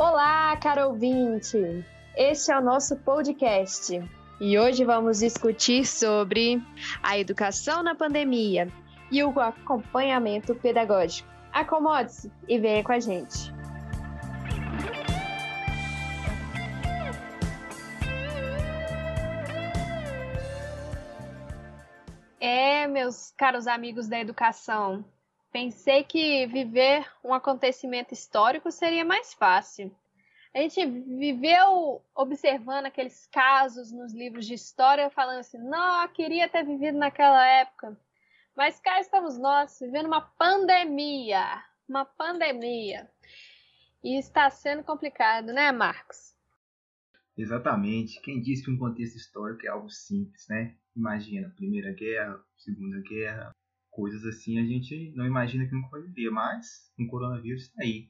Olá, caro ouvinte! Este é o nosso podcast e hoje vamos discutir sobre a educação na pandemia e o acompanhamento pedagógico. Acomode-se e venha com a gente. É, meus caros amigos da educação, pensei que viver um acontecimento histórico seria mais fácil. A gente viveu observando aqueles casos nos livros de história, falando assim: não, queria ter vivido naquela época. Mas cá estamos nós, vivendo uma pandemia. Uma pandemia. E está sendo complicado, né, Marcos? Exatamente. Quem disse que um contexto histórico é algo simples, né? Imagina, Primeira Guerra, Segunda Guerra, coisas assim a gente não imagina que nunca vai viver, mas o coronavírus está aí.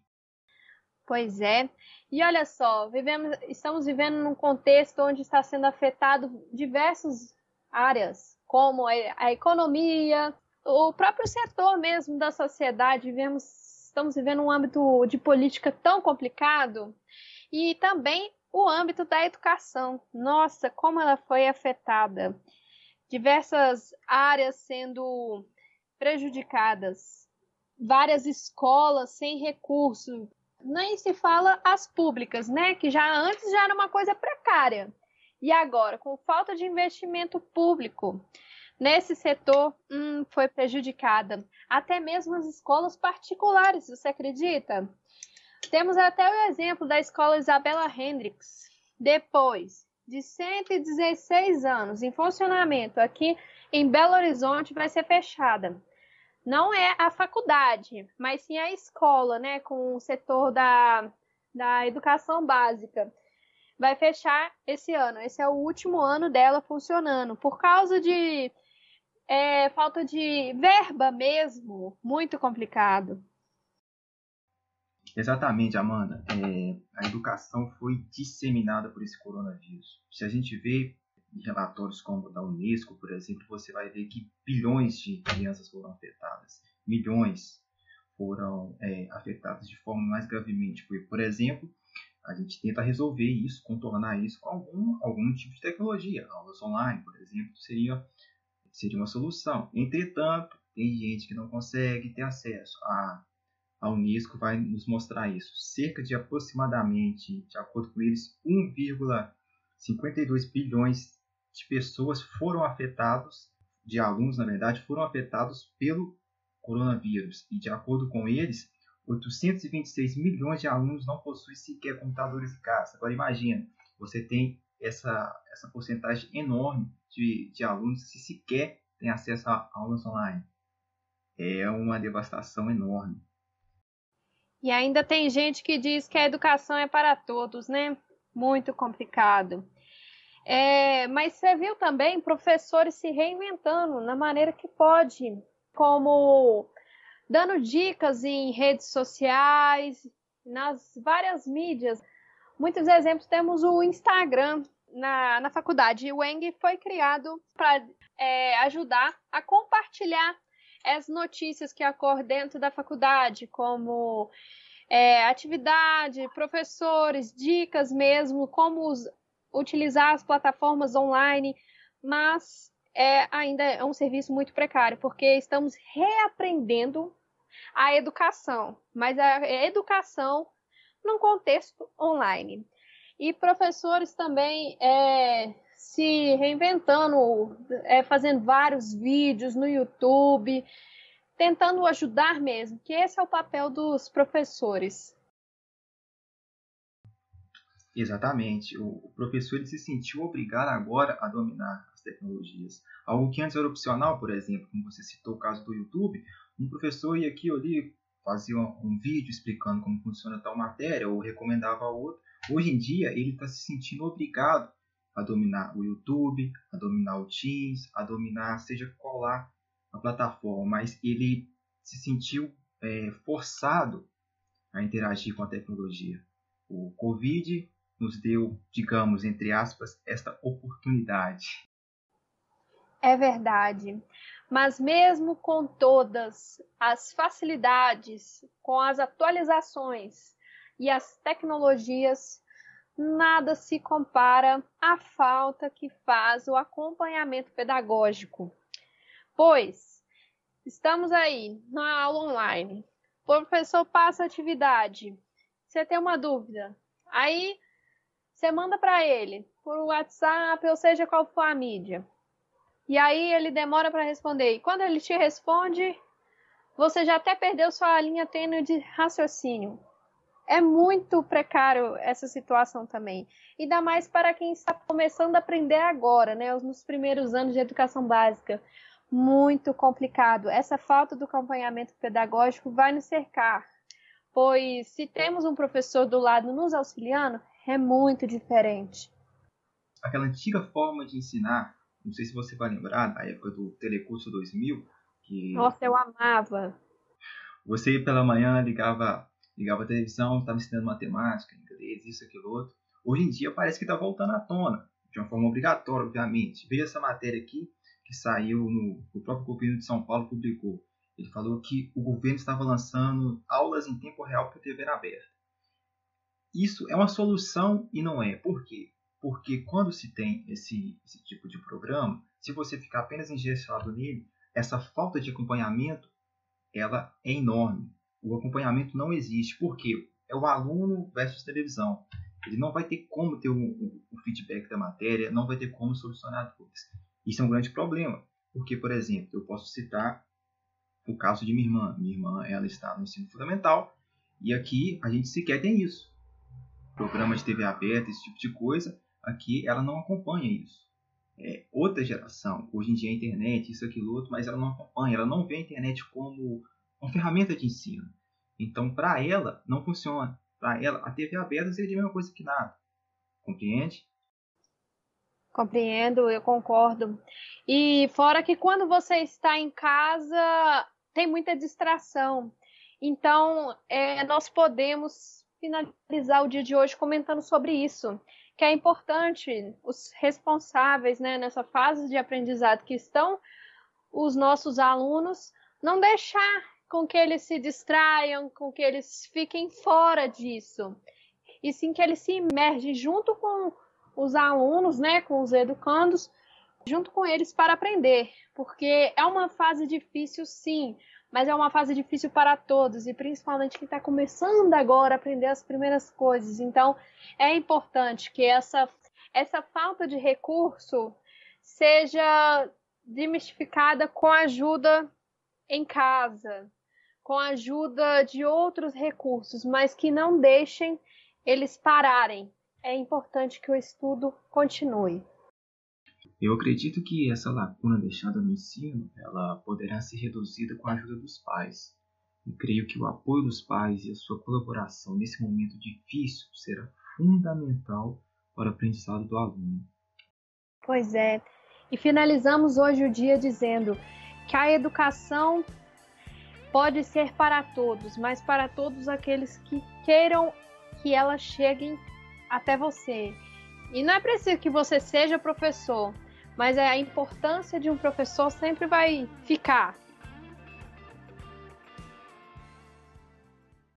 Pois é. E olha só, vivemos, estamos vivendo num contexto onde está sendo afetado diversas áreas, como a economia, o próprio setor mesmo da sociedade. Vivemos, estamos vivendo um âmbito de política tão complicado e também o âmbito da educação. Nossa, como ela foi afetada. Diversas áreas sendo prejudicadas, várias escolas sem recurso, nem se fala as públicas, né? Que já antes já era uma coisa precária. E agora, com falta de investimento público nesse setor, hum, foi prejudicada. Até mesmo as escolas particulares, você acredita? Temos até o exemplo da escola Isabela Hendricks. Depois de 116 anos em funcionamento aqui em Belo Horizonte, vai ser fechada não é a faculdade, mas sim a escola, né, com o setor da, da educação básica. Vai fechar esse ano. Esse é o último ano dela funcionando. Por causa de é, falta de verba mesmo, muito complicado. Exatamente, Amanda. É, a educação foi disseminada por esse coronavírus. Se a gente vê em relatórios como da Unesco, por exemplo, você vai ver que bilhões de crianças foram afetadas, milhões foram é, afetadas de forma mais gravemente. Porque, por exemplo, a gente tenta resolver isso, contornar isso com algum, algum tipo de tecnologia. Aulas online, por exemplo, seria, seria uma solução. Entretanto, tem gente que não consegue ter acesso. A, a Unesco vai nos mostrar isso. Cerca de aproximadamente, de acordo com eles, 1,52 bilhões de pessoas foram afetados, de alunos, na verdade, foram afetados pelo coronavírus. E, de acordo com eles, 826 milhões de alunos não possuem sequer computadores em casa. Agora, imagina, você tem essa, essa porcentagem enorme de, de alunos que sequer têm acesso a aulas online. É uma devastação enorme. E ainda tem gente que diz que a educação é para todos, né? Muito complicado. É, mas você viu também professores se reinventando na maneira que pode, como dando dicas em redes sociais, nas várias mídias. Muitos exemplos temos o Instagram na, na faculdade. O Eng foi criado para é, ajudar a compartilhar as notícias que ocorrem dentro da faculdade, como é, atividade, professores, dicas mesmo, como utilizar as plataformas online, mas é, ainda é um serviço muito precário, porque estamos reaprendendo a educação, mas a educação num contexto online. E professores também é, se reinventando, é, fazendo vários vídeos no YouTube, tentando ajudar mesmo, que esse é o papel dos professores. Exatamente. O, professor se sentiu obrigado agora a dominar as tecnologias. Algo que antes era opcional, por exemplo, como você citou o caso do YouTube, um professor ia aqui ou ali, fazia um vídeo explicando como funciona tal matéria ou recomendava a outro. Hoje em dia ele está se sentindo obrigado a dominar o YouTube, a dominar o Teams, a dominar seja qual lá a plataforma, mas ele se sentiu é, forçado a interagir com a tecnologia. O Covid nos deu, digamos, entre aspas, esta oportunidade. É verdade. Mas mesmo com todas as facilidades, com as atualizações e as tecnologias, nada se compara à falta que faz o acompanhamento pedagógico. Pois, estamos aí na aula online, o professor passa a atividade, você tem uma dúvida, aí você manda para ele por WhatsApp, ou seja, qual for a mídia. E aí ele demora para responder. E quando ele te responde, você já até perdeu sua linha tênue de raciocínio. É muito precário essa situação também. Ainda mais para quem está começando a aprender agora, né? Nos primeiros anos de educação básica. Muito complicado. Essa falta do acompanhamento pedagógico vai nos cercar. Pois se temos um professor do lado nos auxiliando, é muito diferente. Aquela antiga forma de ensinar não sei se você vai lembrar, da época do Telecurso 2000, que... Nossa, eu amava! Você pela manhã ligava, ligava a televisão, estava ensinando matemática, inglês, isso, aquilo, outro. Hoje em dia parece que está voltando à tona, de uma forma obrigatória, obviamente. Veja essa matéria aqui, que saiu no o próprio governo de São Paulo publicou. Ele falou que o governo estava lançando aulas em tempo real para TV aberta. Isso é uma solução e não é. Por quê? Porque quando se tem esse, esse tipo de programa, se você ficar apenas engessado nele, essa falta de acompanhamento ela é enorme. O acompanhamento não existe. Por quê? É o aluno versus televisão. Ele não vai ter como ter o, feedback da matéria, não vai ter como solucionar dúvidas. Isso é um grande problema. Porque, por exemplo, eu posso citar o caso de minha irmã. Minha irmã ela está no ensino fundamental e aqui a gente sequer tem isso. Programa de TV aberta, esse tipo de coisa, aqui ela não acompanha isso. É outra geração, hoje em dia a internet, isso, aquilo, outro, mas ela não acompanha, ela não vê a internet como uma ferramenta de ensino. Então, para ela, não funciona. Para ela, a TV aberta seria a mesma coisa que nada. Compreende? Compreendo, eu concordo. E fora que quando você está em casa, tem muita distração. Então, é, nós podemos finalizar o dia de hoje comentando sobre isso que é importante os responsáveis né, nessa fase de aprendizado que estão os nossos alunos, não deixar com que eles se distraiam, com que eles fiquem fora disso, e sim que eles se imergem junto com os alunos, né, com os educandos, junto com eles para aprender, porque é uma fase difícil, sim, mas é uma fase difícil para todos e principalmente quem está começando agora a aprender as primeiras coisas. Então, é importante que essa, essa falta de recurso seja demistificada com ajuda em casa, com ajuda de outros recursos, mas que não deixem eles pararem. É importante que o estudo continue. Eu acredito que essa lacuna deixada no ensino, ela poderá ser reduzida com a ajuda dos pais. E creio que o apoio dos pais e a sua colaboração nesse momento difícil será fundamental para o aprendizado do aluno. Pois é. E finalizamos hoje o dia dizendo que a educação pode ser para todos, mas para todos aqueles que queiram que ela chegue até você. E não é preciso que você seja professor, mas é a importância de um professor sempre vai ficar.